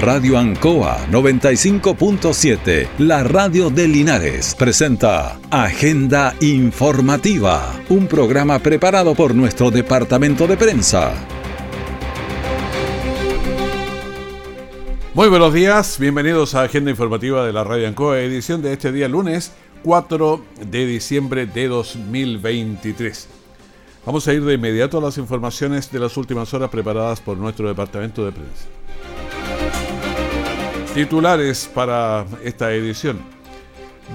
Radio Ancoa 95.7, la radio de Linares, presenta Agenda Informativa, un programa preparado por nuestro departamento de prensa. Muy buenos días, bienvenidos a Agenda Informativa de la Radio Ancoa, edición de este día lunes 4 de diciembre de 2023. Vamos a ir de inmediato a las informaciones de las últimas horas preparadas por nuestro departamento de prensa. Titulares para esta edición.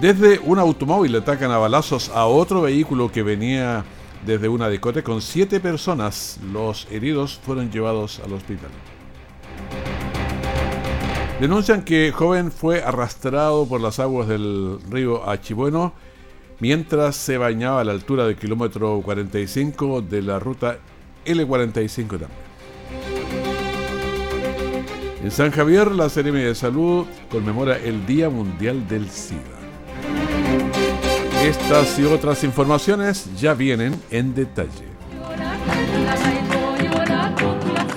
Desde un automóvil atacan a balazos a otro vehículo que venía desde una discoteca con siete personas. Los heridos fueron llevados al hospital. Denuncian que joven fue arrastrado por las aguas del río Achibueno mientras se bañaba a la altura del kilómetro 45 de la ruta L45 también. En San Javier, la Seremi de Salud conmemora el Día Mundial del SIDA. Estas y otras informaciones ya vienen en detalle.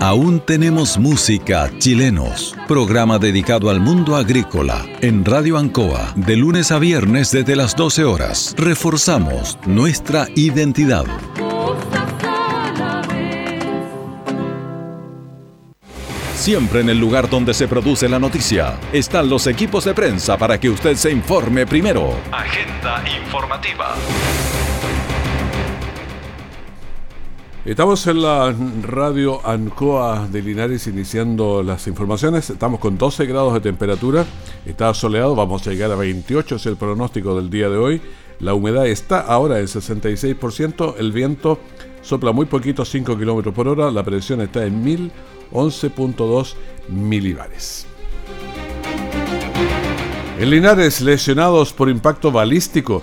Aún tenemos música chilenos. Programa dedicado al mundo agrícola en Radio Ancoa de lunes a viernes desde las 12 horas. Reforzamos nuestra identidad. Siempre en el lugar donde se produce la noticia están los equipos de prensa para que usted se informe primero. Agenda informativa. Estamos en la radio Ancoa de Linares iniciando las informaciones. Estamos con 12 grados de temperatura. Está soleado, vamos a llegar a 28, es el pronóstico del día de hoy. La humedad está ahora en 66%, el viento sopla muy poquito, 5 kilómetros por hora, la presión está en 1011.2 milibares. En Linares, lesionados por impacto balístico.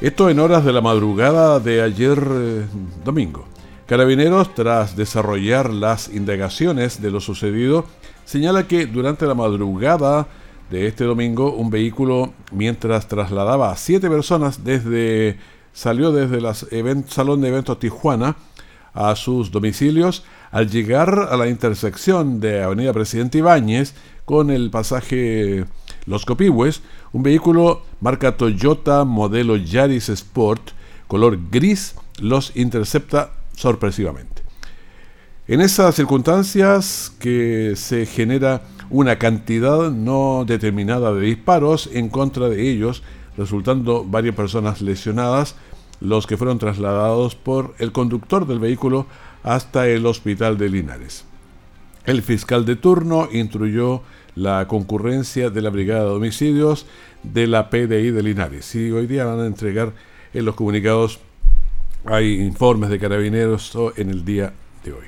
Esto en horas de la madrugada de ayer eh, domingo. Carabineros, tras desarrollar las indagaciones de lo sucedido, señala que durante la madrugada de este domingo, un vehículo, mientras trasladaba a siete personas desde salió desde el Salón de Eventos Tijuana a sus domicilios, al llegar a la intersección de Avenida Presidente Ibáñez con el pasaje Los Copihue, un vehículo marca Toyota modelo Yaris Sport color gris los intercepta sorpresivamente. En esas circunstancias que se genera una cantidad no determinada de disparos en contra de ellos, resultando varias personas lesionadas, los que fueron trasladados por el conductor del vehículo hasta el hospital de Linares. El fiscal de turno instruyó la concurrencia de la Brigada de Homicidios de la PDI de Linares y hoy día van a entregar en los comunicados hay informes de carabineros en el día de hoy.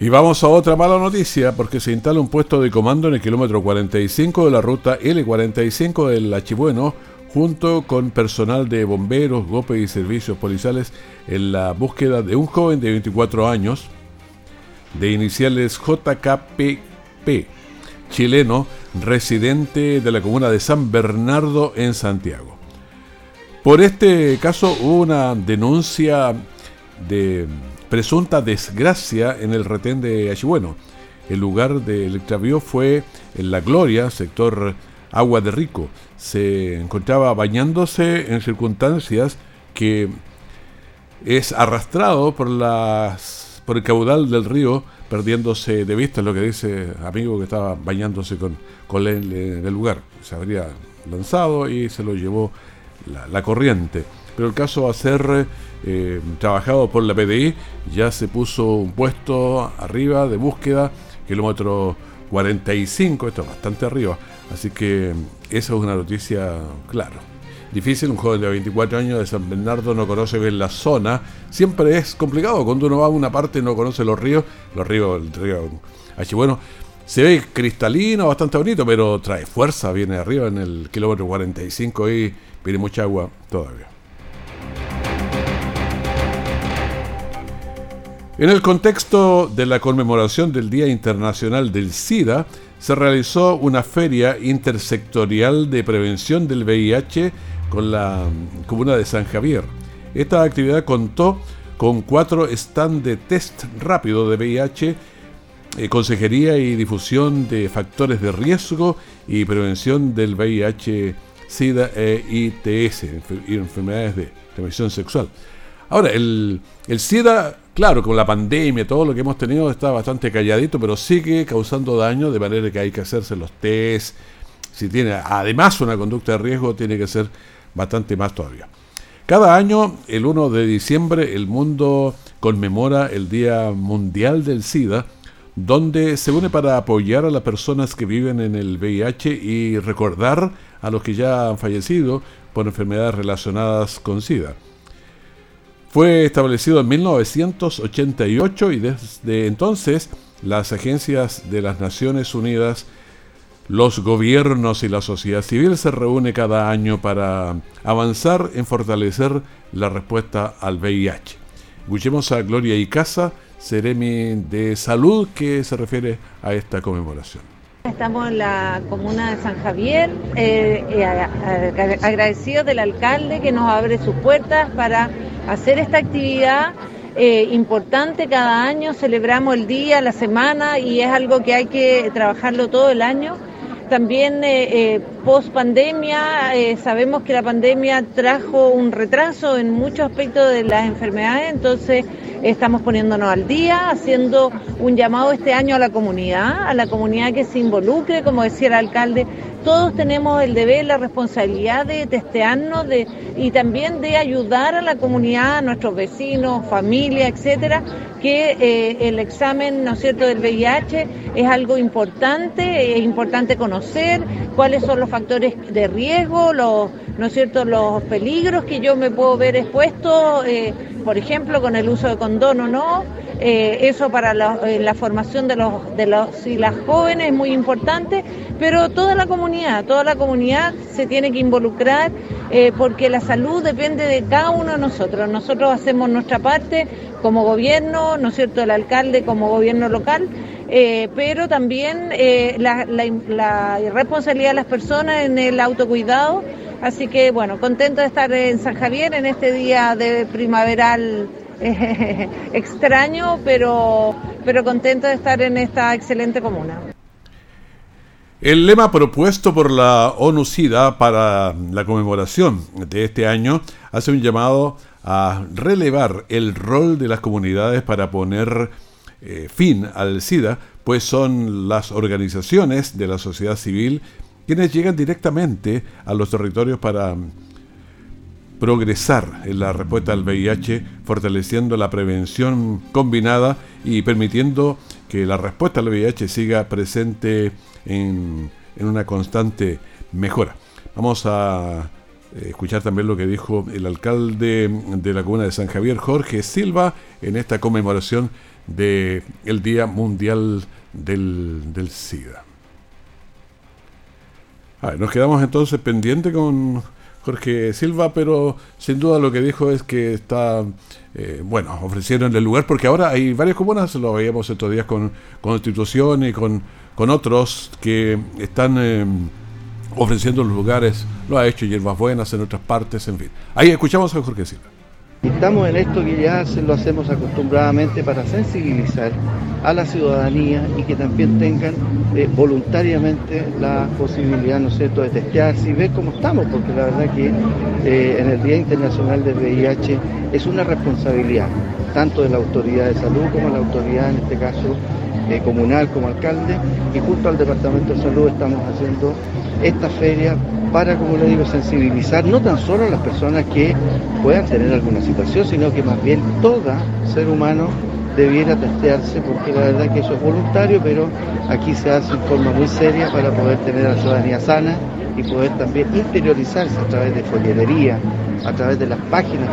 Y vamos a otra mala noticia porque se instala un puesto de comando en el kilómetro 45 de la ruta L45 del Achibueno junto con personal de bomberos, GOPE y servicios policiales en la búsqueda de un joven de 24 años de iniciales JKPP, chileno, residente de la comuna de San Bernardo en Santiago. Por este caso hubo una denuncia de presunta desgracia en el retén de Achibueno. El lugar del extravío fue en La Gloria, sector Agua de Rico. Se encontraba bañándose en circunstancias que es arrastrado por las por el caudal del río, perdiéndose de vista lo que dice amigo que estaba bañándose con, con él en el lugar. Se habría lanzado y se lo llevó la, corriente. Pero el caso va a ser eh, trabajado por la PDI, ya se puso un puesto arriba de búsqueda, kilómetro 45, esto es bastante arriba, así que esa es una noticia, claro. Difícil, un joven de 24 años de San Bernardo no conoce bien la zona, siempre es complicado, cuando uno va a una parte y no conoce los ríos, los ríos, el río bueno se ve cristalino, bastante bonito, pero trae fuerza, viene arriba en el kilómetro 45 y viene mucha agua todavía. En el contexto de la conmemoración del Día Internacional del SIDA, se realizó una feria intersectorial de prevención del VIH con la comuna de San Javier. Esta actividad contó con cuatro stands de test rápido de VIH eh, consejería y difusión de factores de riesgo y prevención del VIH, SIDA e ITS, enfermedades de transmisión sexual. Ahora, el, el SIDA, claro, con la pandemia, todo lo que hemos tenido está bastante calladito, pero sigue causando daño, de manera que hay que hacerse los test. Si tiene además una conducta de riesgo, tiene que ser bastante más todavía. Cada año, el 1 de diciembre, el mundo conmemora el Día Mundial del SIDA, donde se une para apoyar a las personas que viven en el VIH y recordar a los que ya han fallecido por enfermedades relacionadas con SIDA. Fue establecido en 1988 y desde entonces las agencias de las Naciones Unidas, los gobiernos y la sociedad civil se reúnen cada año para avanzar en fortalecer la respuesta al VIH. Escuchemos a Gloria Icaza, Ceremi de Salud, que se refiere a esta conmemoración. Estamos en la comuna de San Javier, eh, agradecidos del alcalde que nos abre sus puertas para hacer esta actividad eh, importante cada año, celebramos el día, la semana y es algo que hay que trabajarlo todo el año. También eh, eh, post pandemia, sabemos que la pandemia trajo un retraso en muchos aspectos de las enfermedades, entonces estamos poniéndonos al día, haciendo un llamado este año a la comunidad, a la comunidad que se involucre, como decía el alcalde, todos tenemos el deber, la responsabilidad de testearnos de, y también de ayudar a la comunidad, a nuestros vecinos, familia, etcétera, que eh, el examen, ¿no es cierto?, del VIH es algo importante, es importante conocer cuáles son los factores de riesgo, los, ¿no es cierto?, los peligros que yo me puedo ver expuesto, eh, por ejemplo, con el uso de condón o no, eh, eso para eh, la, formación de los, de los y las jóvenes es muy importante, pero toda la comunidad, toda la comunidad se tiene que involucrar porque la salud depende de cada uno de nosotros. Nosotros hacemos nuestra parte como gobierno, ¿no es cierto?, el alcalde como gobierno local. Pero también la, la responsabilidad de las personas en el autocuidado. Así que bueno, contento de estar en San Javier en este día de primaveral extraño, pero, pero contento de estar en esta excelente comuna. El lema propuesto por la ONU-SIDA para la conmemoración de este año hace un llamado a relevar el rol de las comunidades para poner eh, fin al SIDA, pues son las organizaciones de la sociedad civil quienes llegan directamente a los territorios para progresar en la respuesta al VIH, fortaleciendo la prevención combinada y permitiendo que la respuesta al VIH siga presente en, una constante mejora. Vamos a eh, escuchar también lo que dijo el alcalde de la comuna de San Javier, Jorge Silva, en esta conmemoración del el Día Mundial del, del SIDA. nos quedamos entonces pendientes con Jorge Silva, pero sin duda lo que dijo es que está, eh, bueno, ofrecieron el lugar, porque ahora hay varias comunas, lo veíamos estos días con Constitución y con, con otros que están eh, ofreciendo los lugares, lo ha hecho Hierbas Buenas en otras partes, en fin. Ahí escuchamos a Jorge Silva. Estamos en esto que ya lo hacemos acostumbradamente para sensibilizar a la ciudadanía y que también tengan eh, voluntariamente la posibilidad, ¿no es de testearse y ver cómo estamos, porque la verdad que eh, en el Día Internacional del VIH es una responsabilidad, tanto de la autoridad de salud como de la autoridad, en este caso, eh, comunal como alcalde, y junto al Departamento de Salud estamos haciendo esta feria para, como le digo, sensibilizar no tan solo a las personas que puedan tener alguna situación, sino que más bien todo ser humano debiera testearse, porque la verdad que eso es voluntario, pero aquí se hace en forma muy seria para poder tener a la ciudadanía sana y poder también interiorizarse a través de folletería, a través de las páginas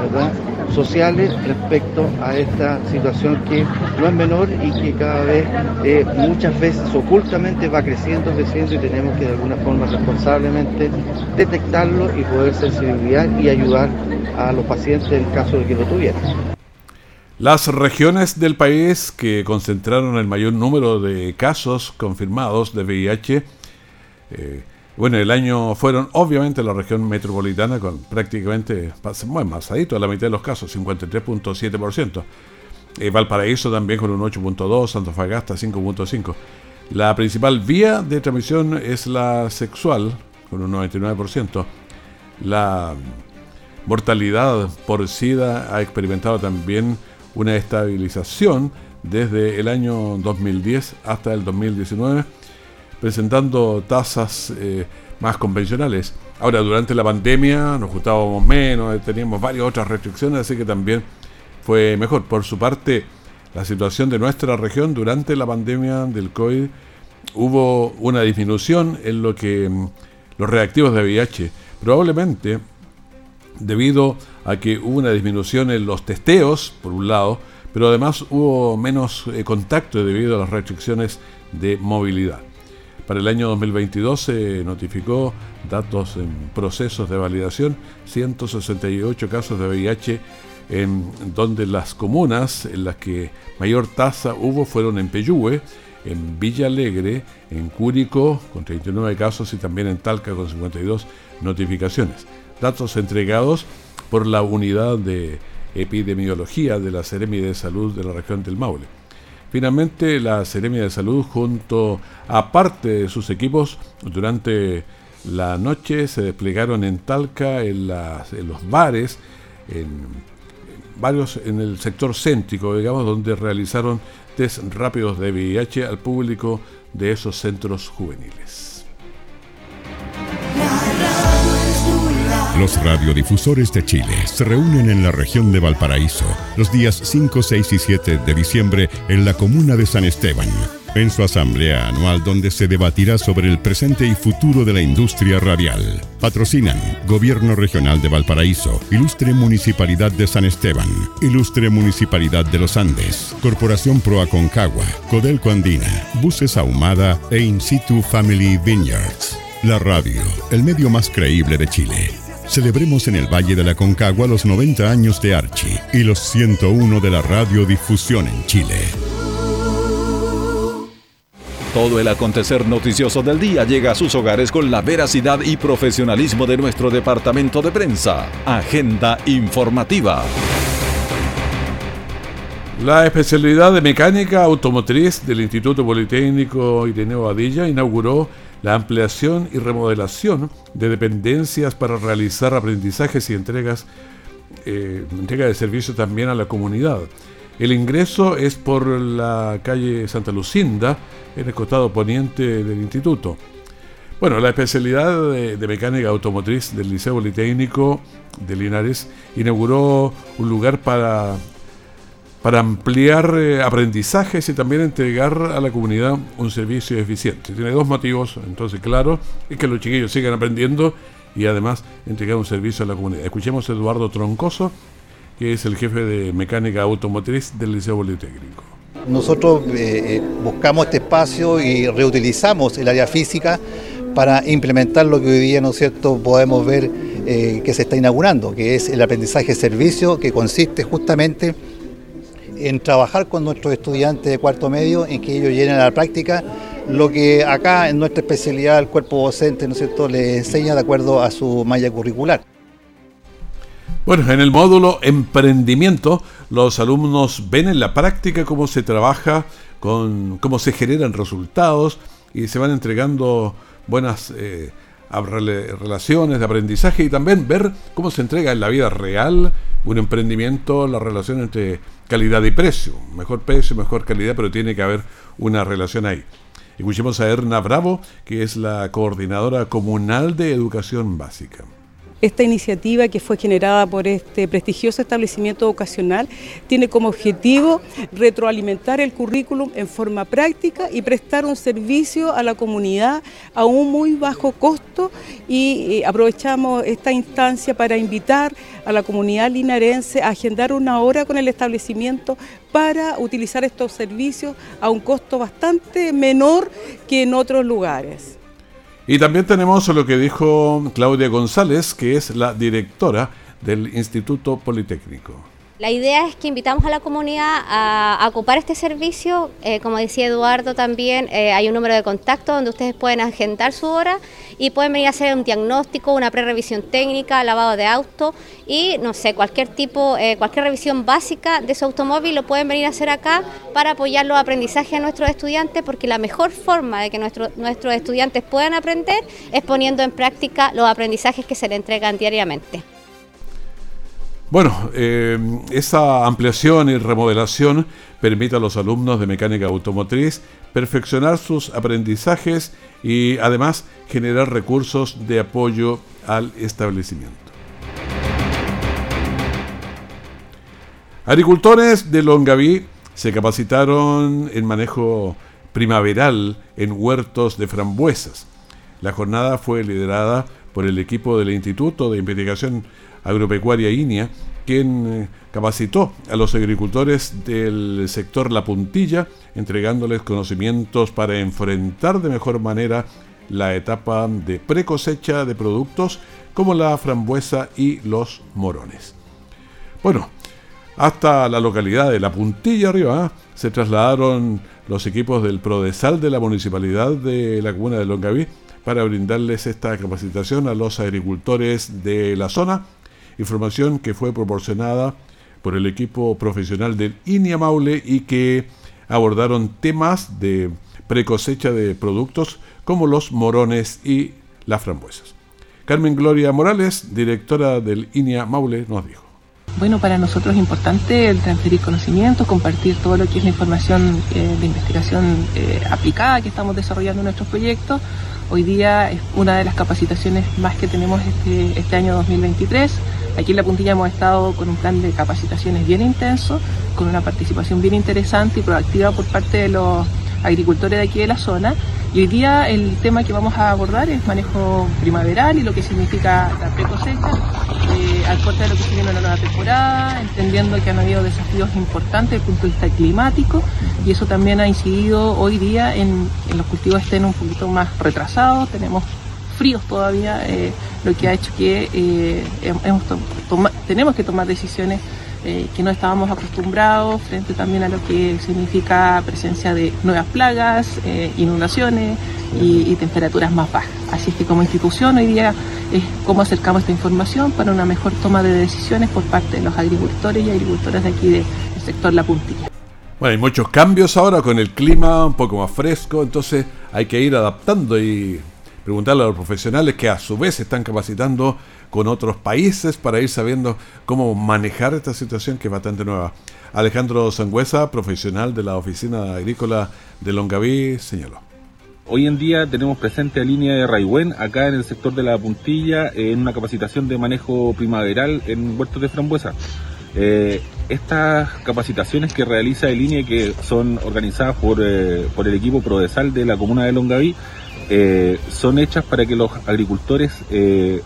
sociales respecto a esta situación que no es menor y que cada vez eh, muchas veces ocultamente va creciendo, creciendo y tenemos que de alguna forma responsablemente detectarlo y poder sensibilizar y ayudar a los pacientes en caso de que lo tuvieran. Las regiones del país que concentraron el mayor número de casos confirmados de VIH eh, bueno, el año fueron obviamente la región metropolitana con prácticamente, bueno, a la mitad de los casos, 53.7%. Eh, Valparaíso también con un 8.2, Antofagasta 5.5. La principal vía de transmisión es la sexual, con un 99%. La mortalidad por SIDA ha experimentado también una estabilización desde el año 2010 hasta el 2019, presentando tasas eh, más convencionales. Ahora, durante la pandemia nos gustábamos menos, teníamos varias otras restricciones, así que también fue mejor. Por su parte, la situación de nuestra región durante la pandemia del COVID hubo una disminución en lo que mm, los reactivos de VIH, probablemente debido a que hubo una disminución en los testeos, por un lado, pero además hubo menos eh, contacto debido a las restricciones de movilidad. Para el año 2022 se notificó datos en procesos de validación, 168 casos de VIH en donde las comunas en las que mayor tasa hubo fueron en Peyúgue, en Villa Alegre, en Cúrico con 39 casos y también en Talca con 52 notificaciones. Datos entregados por la unidad de epidemiología de la Seremi de Salud de la región del Maule. Finalmente, la Seremi de Salud, junto a parte de sus equipos, durante la noche se desplegaron en Talca, en, en los bares, en varios en el sector céntrico, digamos, donde realizaron test rápidos de VIH al público de esos centros juveniles. Los radiodifusores de Chile se reúnen en la región de Valparaíso los días 5, 6 y 7 de diciembre en la comuna de San Esteban en su asamblea anual donde se debatirá sobre el presente y futuro de la industria radial. Patrocinan Gobierno Regional de Valparaíso, Ilustre Municipalidad de San Esteban, Ilustre Municipalidad de los Andes, Corporación Pro Aconcagua, Codelco Andina, Buses Ahumada e In Situ Family Vineyards. La radio, el medio más creíble de Chile. Celebremos en el Valle de la Concagua los 90 años de Archie y los 101 de la radiodifusión en Chile. Todo el acontecer noticioso del día llega a sus hogares con la veracidad y profesionalismo de nuestro departamento de prensa. Agenda informativa. La especialidad de mecánica automotriz del Instituto Politécnico Ireneo Adilla inauguró la ampliación y remodelación de dependencias para realizar aprendizajes y entregas, eh, entrega de servicio también a la comunidad. El ingreso es por la calle Santa Lucinda, en el costado poniente del instituto. Bueno, la especialidad de, mecánica automotriz del Liceo Politécnico de Linares inauguró un lugar para, para ampliar eh, aprendizajes y también entregar a la comunidad un servicio eficiente. Tiene dos motivos, entonces, claro, es que los chiquillos sigan aprendiendo y además entregar un servicio a la comunidad. Escuchemos a Eduardo Troncoso, que es el jefe de mecánica automotriz del Liceo Politécnico. Nosotros eh, eh, buscamos este espacio y reutilizamos el área física para implementar lo que hoy día, ¿no es cierto?, podemos ver que se está inaugurando, que es el aprendizaje servicio, que consiste justamente en trabajar con nuestros estudiantes de cuarto medio, en que ellos llenen a la práctica lo que acá en nuestra especialidad el cuerpo docente, ¿no es cierto?, les enseña de acuerdo a su malla curricular. Bueno, en el módulo emprendimiento, los alumnos ven en la práctica cómo se trabaja, con cómo se generan resultados y se van entregando buenas eh, relaciones de aprendizaje y también ver cómo se entrega en la vida real un emprendimiento, la relación entre calidad y precio. Mejor precio, mejor calidad, pero tiene que haber una relación ahí. Escuchemos a Erna Bravo, que es la coordinadora comunal de educación básica. Esta iniciativa que fue generada por este prestigioso establecimiento educacional tiene como objetivo retroalimentar el currículum en forma práctica y prestar un servicio a la comunidad a un muy bajo costo y eh, aprovechamos esta instancia para invitar a la comunidad linarense a agendar una hora con el establecimiento para utilizar estos servicios a un costo bastante menor que en otros lugares. Y también tenemos lo que dijo Claudia González, que es la directora del Instituto Politécnico. La idea es que invitamos a la comunidad a, ocupar este servicio. Eh, como decía Eduardo también, eh, hay un número de contacto donde ustedes pueden agendar su hora y pueden venir a hacer un diagnóstico, una pre-revisión técnica, lavado de auto y no sé, cualquier tipo, eh, cualquier revisión básica de su automóvil lo pueden venir a hacer acá para apoyar los aprendizajes de nuestros estudiantes porque la mejor forma de que nuestros nuestros estudiantes puedan aprender es poniendo en práctica los aprendizajes que se le entregan diariamente. Bueno, eh, esa ampliación y remodelación permite a los alumnos de mecánica automotriz perfeccionar sus aprendizajes y además generar recursos de apoyo al establecimiento. Agricultores de Longaví se capacitaron en manejo primaveral en huertos de frambuesas. La jornada fue liderada por el equipo del Instituto de Investigación Agropecuaria INIA, quien eh, capacitó a los agricultores del sector La Puntilla, entregándoles conocimientos para enfrentar de mejor manera la etapa de precosecha de productos como la frambuesa y los morones. Bueno, hasta la localidad de La Puntilla arriba se trasladaron los equipos del Prodesal de la Municipalidad de la Comuna de Longaví para brindarles esta capacitación a los agricultores de la zona información que fue proporcionada por el equipo profesional del INIA Maule y que abordaron temas de precosecha de productos como los morones y las frambuesas. Carmen Gloria Morales, directora del INIA Maule, nos dijo. Bueno, para nosotros es importante el transferir conocimientos, compartir todo lo que es la información eh, de investigación eh, aplicada que estamos desarrollando en nuestros proyectos. Hoy día es una de las capacitaciones más que tenemos este, este año 2023 Aquí en La Puntilla hemos estado con un plan de capacitaciones bien intenso, con una participación bien interesante y proactiva por parte de los agricultores de aquí de la zona. Y hoy día el tema que vamos a abordar es manejo primaveral y lo que significa la pre-cosecha, eh, al corte de lo que se viene la nueva temporada, entendiendo que han habido desafíos importantes desde el punto de vista climático y eso también ha incidido hoy día en, en los cultivos estén un poquito más retrasados. Tenemos fríos todavía, eh, lo que ha hecho que eh, tenemos que tomar decisiones eh, que no estábamos acostumbrados frente también a lo que significa presencia de nuevas plagas, inundaciones y, temperaturas más bajas. Así es que como institución hoy día es cómo acercamos esta información para una mejor toma de decisiones por parte de los agricultores y agricultoras de aquí del sector La Puntilla. Bueno, hay muchos cambios ahora con el clima un poco más fresco, entonces hay que ir adaptando y preguntarle a los profesionales que a su vez están capacitando con otros países para ir sabiendo cómo manejar esta situación que es bastante nueva. Alejandro Sangüesa, profesional de la Oficina Agrícola de Longaví, señaló. Hoy en día tenemos presente a línea de Raigüen acá en el sector de la puntilla en una capacitación de manejo primaveral en huertos de frambuesa. Eh, estas capacitaciones que realiza el línea que son organizadas por, eh, por el equipo Prodesal de la comuna de Longaví eh, son hechas para que los agricultores eh,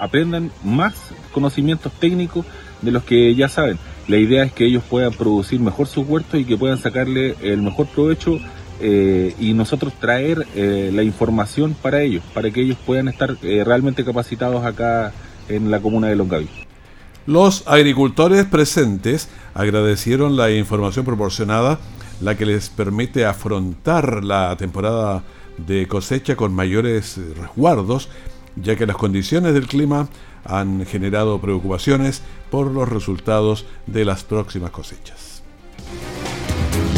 aprendan más conocimientos técnicos de los que ya saben. La idea es que ellos puedan producir mejor sus huertos y que puedan sacarle el mejor provecho eh, y nosotros traer la información para ellos, para que ellos puedan estar realmente capacitados acá en la comuna de Longaví. Los agricultores presentes agradecieron la información proporcionada, la que les permite afrontar la temporada de cosecha con mayores resguardos, ya que las condiciones del clima han generado preocupaciones por los resultados de las próximas cosechas.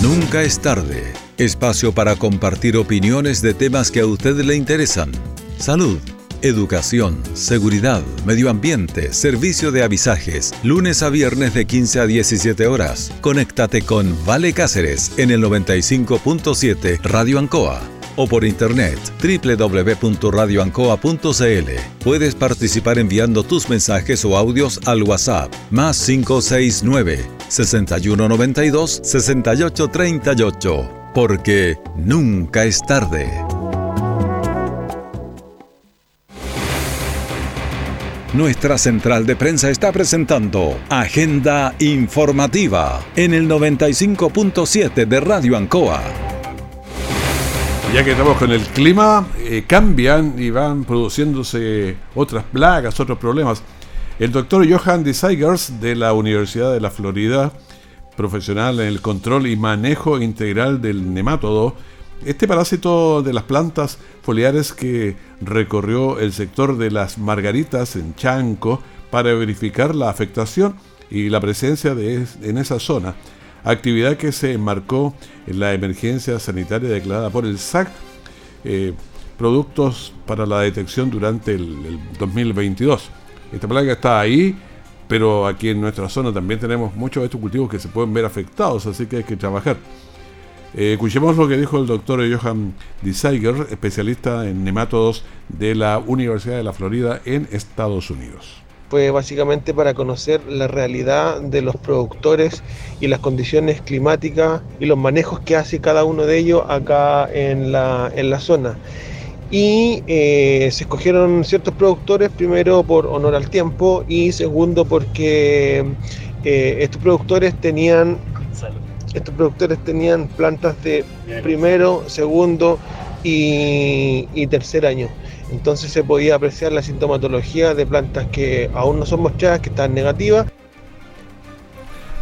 Nunca es tarde. Espacio para compartir opiniones de temas que a usted le interesan. Salud, educación, seguridad, medio ambiente, servicio de avisajes. Lunes a viernes de 15 a 17 horas. Conéctate con Vale Cáceres en el 95.7 Radio Ancoa o por internet www.radioancoa.cl. Puedes participar enviando tus mensajes o audios al WhatsApp más 569 6192 6838. Porque nunca es tarde. Nuestra central de prensa está presentando Agenda Informativa en el 95.7 de Radio Ancoa. Ya que estamos con el clima, eh, cambian y van produciéndose otras plagas, otros problemas. El doctor Johan de de la Universidad de la Florida, profesional en el control y manejo integral del nemátodo, este parásito de las plantas foliares que recorrió el sector de las margaritas en Chanco para verificar la afectación y la presencia de en esa zona, actividad que se enmarcó en la emergencia sanitaria declarada por el SAC, eh, productos para la detección durante el, 2022. Esta plaga está ahí, pero aquí en nuestra zona también tenemos muchos de estos cultivos que se pueden ver afectados, así que hay que trabajar. Eh, escuchemos lo que dijo el doctor Johan Disiger, especialista en nemátodos de la Universidad de la Florida en Estados Unidos fue básicamente para conocer la realidad de los productores y las condiciones climáticas y los manejos que hace cada uno de ellos acá en la, en la zona. Y eh, se escogieron ciertos productores, primero por honor al tiempo y segundo porque eh, estos productores tenían estos productores tenían plantas de primero, segundo y tercer año. Entonces se podía apreciar la sintomatología de plantas que aún no son mostradas, que están negativas.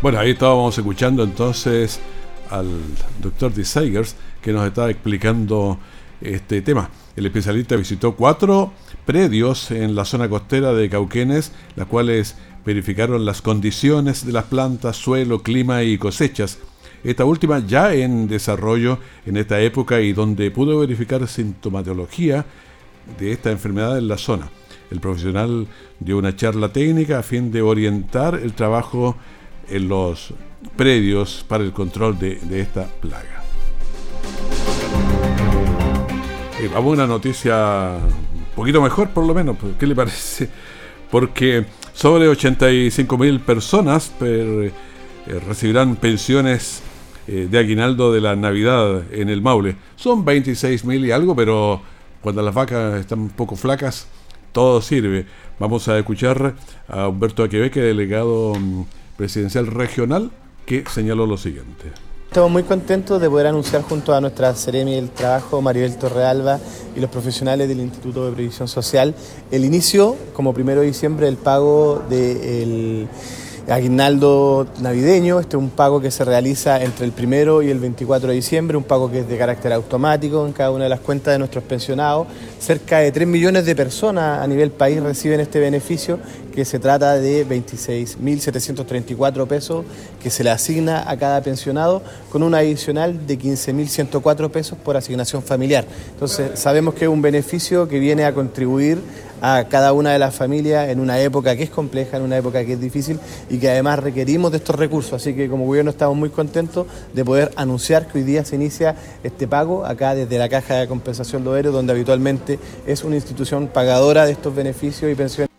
Bueno, ahí estábamos escuchando entonces al doctor Desagers que nos estaba explicando este tema. El especialista visitó cuatro predios en la zona costera de Cauquenes, las cuales verificaron las condiciones de las plantas, suelo, clima y cosechas. Esta última ya en desarrollo en esta época y donde pudo verificar sintomatología de esta enfermedad en la zona. El profesional dio una charla técnica a fin de orientar el trabajo en los predios para el control de, esta plaga. Eh, vamos a una noticia un poquito mejor por lo menos, ¿qué le parece? Porque sobre 85 mil personas eh, recibirán pensiones eh, de aguinaldo de la Navidad en el Maule. Son 26 mil y algo, pero cuando las vacas están un poco flacas, todo sirve. Vamos a escuchar a Humberto Aquebeque, delegado mm, presidencial regional, que señaló lo siguiente. Estamos muy contentos de poder anunciar junto a nuestra Seremi del Trabajo, Maribel Torrealba y los profesionales del Instituto de Previsión Social, el inicio, como primero de diciembre, del pago del aguinaldo navideño. Este es un pago que se realiza entre el primero y el 24 de diciembre, un pago que es de carácter automático en cada una de las cuentas de nuestros pensionados. Cerca de 3 millones de personas a nivel país reciben este beneficio, que se trata de 26.734 pesos que se le asigna a cada pensionado, con un adicional de 15.104 pesos por asignación familiar. Entonces, sabemos que es un beneficio que viene a contribuir a cada una de las familias en una época que es compleja, en una época que es difícil y que además requerimos de estos recursos. Así que como gobierno estamos muy contentos de poder anunciar que hoy día se inicia este pago acá desde la Caja de Compensación Loero, donde habitualmente es una institución pagadora de estos beneficios y pensiones.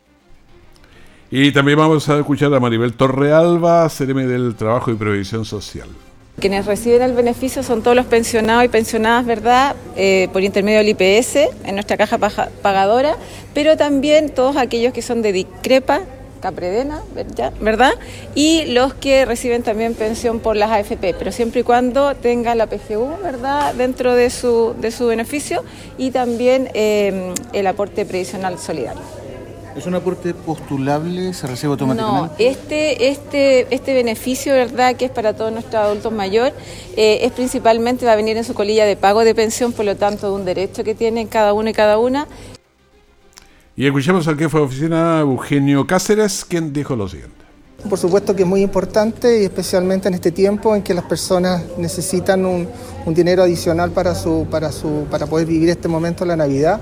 Y también vamos a escuchar a Maribel Torrealba, CRM del Trabajo y Previsión Social. Quienes reciben el beneficio son todos los pensionados y pensionadas, ¿verdad?, eh, por intermedio del IPS en nuestra caja pagadora, pero también todos aquellos que son de discrepa, Capredena, ¿verdad? Y los que reciben también pensión por las AFP, pero siempre y cuando tenga la PGU, ¿verdad?, dentro de su, de su beneficio y también eh, el aporte previsional solidario. ¿Es un aporte postulable? ¿Se recibe automáticamente? No, este, este, este beneficio, ¿verdad?, que es para todos nuestros adultos mayores, eh, es principalmente, va a venir en su colilla de pago de pensión, por lo tanto, de un derecho que tienen cada uno y cada una. Y escuchamos al jefe de oficina, Eugenio Cáceres, quien dijo lo siguiente. Por supuesto que es muy importante y especialmente en este tiempo en que las personas necesitan un, un dinero adicional para, su, para, su, para poder vivir este momento, la Navidad.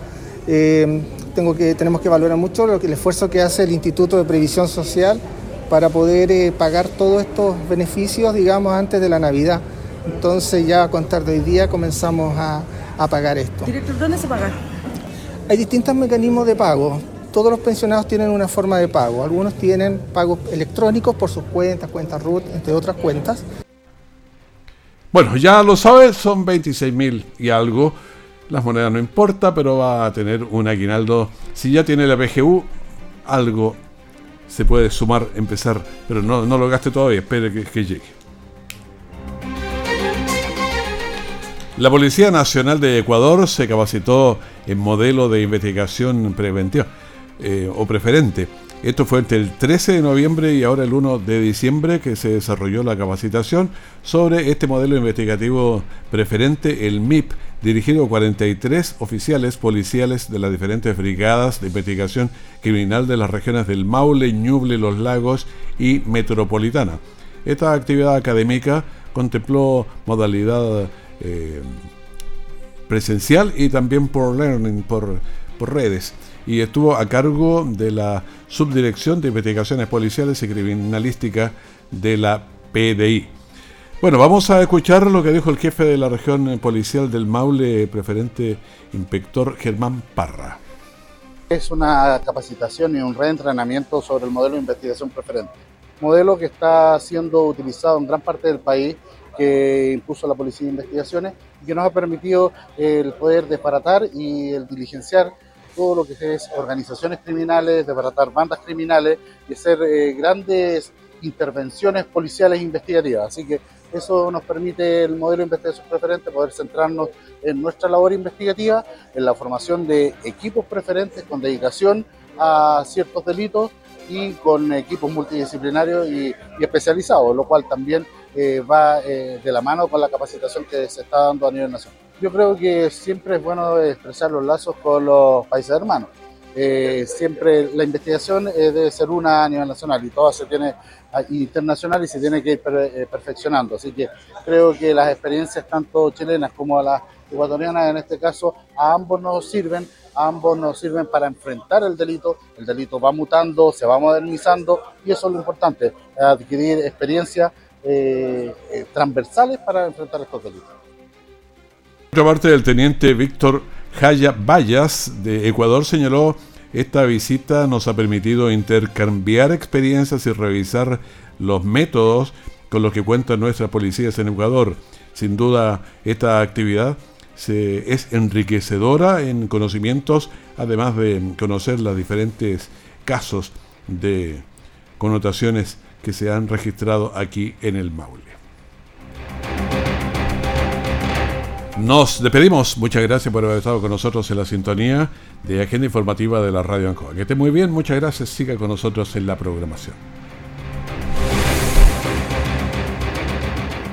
Eh, tengo que, tenemos que valorar mucho lo que, el esfuerzo que hace el Instituto de Previsión Social para poder eh, pagar todos estos beneficios, digamos, antes de la Navidad. Entonces ya a contar de hoy día comenzamos a, a pagar esto. Director, ¿dónde se paga? Hay distintos mecanismos de pago. Todos los pensionados tienen una forma de pago. Algunos tienen pagos electrónicos por sus cuentas, cuentas RUT, entre otras cuentas. Bueno, ya lo sabes, son 26 mil y algo las monedas no importa, pero va a tener un aguinaldo. Si ya tiene la PGU, algo se puede sumar, empezar, pero no, no lo gaste todavía, espere que, llegue. La Policía Nacional de Ecuador se capacitó en modelo de investigación preventiva eh, o preferente Esto fue entre el 13 de noviembre y ahora el 1 de diciembre que se desarrolló la capacitación sobre este modelo investigativo preferente, el MIP, dirigido a 43 oficiales policiales de las diferentes brigadas de investigación criminal de las regiones del Maule, Ñuble, Los Lagos y Metropolitana. Esta actividad académica contempló modalidad eh, presencial y también por learning, por, por redes y estuvo a cargo de la Subdirección de Investigaciones Policiales y Criminalística de la PDI. Bueno, vamos a escuchar lo que dijo el jefe de la región policial del Maule, preferente inspector Germán Parra. Es una capacitación y un reentrenamiento sobre el modelo de investigación preferente, modelo que está siendo utilizado en gran parte del país que impuso la Policía de Investigaciones y que nos ha permitido el poder desbaratar y el diligenciar todo lo que es organizaciones criminales, desbaratar bandas criminales y hacer eh, grandes intervenciones policiales e investigativas. Así que eso nos permite el modelo de investigación preferente poder centrarnos en nuestra labor investigativa, en la formación de equipos preferentes con dedicación a ciertos delitos y con equipos multidisciplinarios y, especializados, lo cual también eh, va eh, de la mano con la capacitación que se está dando a nivel nacional. Yo creo que siempre es bueno expresar los lazos con los países hermanos. Eh, siempre la investigación debe ser una a nivel nacional y toda se tiene internacional y se tiene que ir perfeccionando. Así que creo que las experiencias tanto chilenas como las ecuatorianas en este caso a ambos nos sirven ambos nos sirven para enfrentar el delito, el delito va mutando, se va modernizando y eso es lo importante, adquirir experiencias eh, eh, transversales para enfrentar estos delitos. Por otra parte, el teniente Víctor Jaya Vallas de Ecuador señaló esta visita nos ha permitido intercambiar experiencias y revisar los métodos con los que cuentan nuestras policías en Ecuador. Sin duda, esta actividad es enriquecedora en conocimientos, además de conocer los diferentes casos de connotaciones que se han registrado aquí en el Maule. Nos despedimos. Muchas gracias por haber estado con nosotros en la sintonía de Agenda Informativa de la Radio Ancoa. Que esté muy bien. Muchas gracias. Siga con nosotros en la programación.